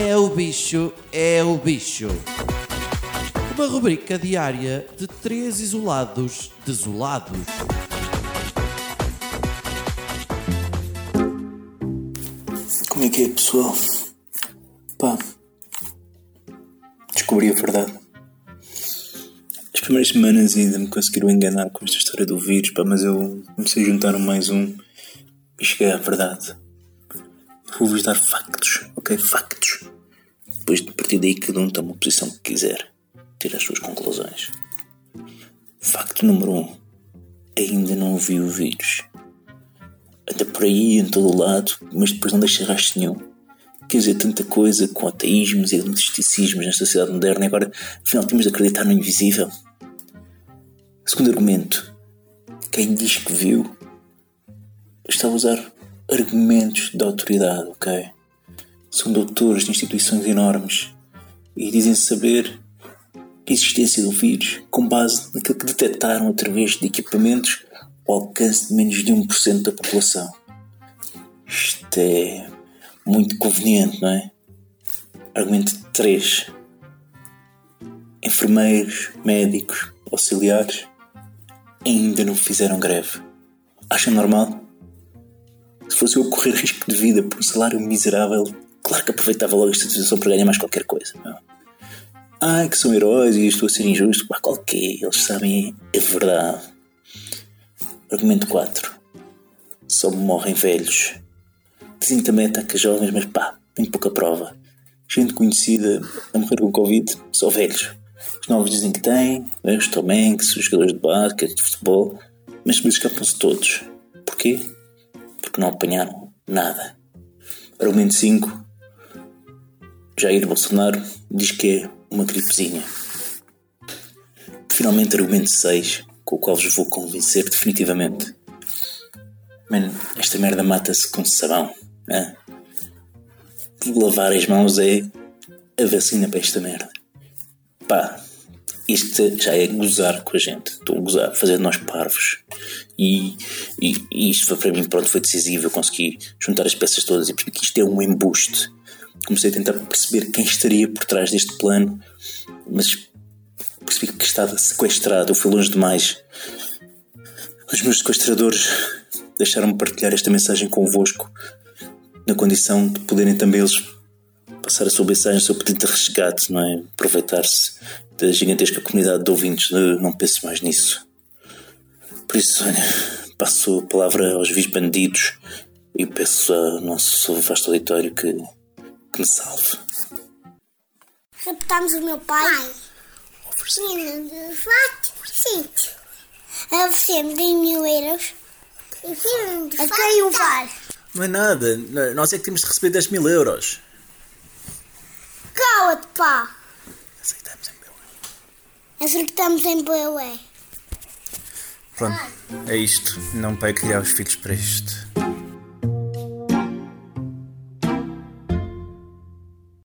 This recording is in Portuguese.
É o bicho, é o bicho. Uma rubrica diária de três isolados desolados. Como é que é, pessoal? Pá, descobri a verdade. As primeiras semanas ainda me conseguiram enganar com esta história do vírus, pá, mas eu comecei a juntar um mais um e cheguei à verdade. Vou-vos dar factos, ok? Factos. Depois, a partir daí, cada um toma a posição que quiser. Tira as suas conclusões. Facto número um. Ainda não vi o vírus. Anda por aí, em todo o lado, mas depois não deixa rastro nenhum. Quer dizer, tanta coisa com ateísmos e agnosticismos nesta sociedade moderna e agora, afinal, temos de acreditar no invisível. Segundo argumento. Quem diz que viu está a usar argumentos de autoridade, ok? São doutores de instituições enormes e dizem saber a existência do vírus com base naquilo que detectaram através de equipamentos ao alcance de menos de 1% da população. Isto é muito conveniente, não é? Argumento 3. Enfermeiros, médicos, auxiliares ainda não fizeram greve. Acham normal? Se fosse eu correr risco de vida por um salário miserável, claro que aproveitava logo esta situação para ganhar mais qualquer coisa. Não? Ai, que são heróis e estou a ser injusto. Pá, qualquer, eles sabem a verdade. Argumento 4. Só morrem velhos. Dizem também ataca jovens, mas pá, tem pouca prova. Gente conhecida a morrer com Covid, só velhos. Os novos dizem que têm, né, os Tom Hanks, os jogadores de basquete, de futebol, mas depois escapam-se todos. Porquê? Porque não apanharam nada. Argumento 5. Jair Bolsonaro diz que é uma gripezinha. Finalmente, argumento 6, com o qual vos vou convencer definitivamente. Mano, esta merda mata-se com sabão. Lavar as mãos é a vacina para esta merda. Pá, isto já é gozar com a gente. Estou a gozar, fazer nós parvos. E, e, e, isto foi para mim, pronto, foi decisivo. Eu consegui juntar as peças todas e percebi que isto é um embuste. Comecei a tentar perceber quem estaria por trás deste plano, mas percebi que estava sequestrado. Eu fui longe demais. Os meus sequestradores deixaram-me partilhar esta mensagem convosco, na condição de poderem também eles passar a sua mensagem, o seu pedido de resgate, não é? Aproveitar-se da gigantesca comunidade de ouvintes, de não pense mais nisso. Por isso, olha, passo a palavra aos vis bandidos e peço ao nosso vasto auditório que, que me salve. Raptámos o meu pai. Menino de fato, sim. Oferecemos 10 mil euros. A quem o vale? Não é nada, nós é que temos de receber 10 mil euros. Cala-te, pá! Aceitamos em Belém. Acertamos em Belém. Pronto, é isto. Não pai criar os filhos para isto.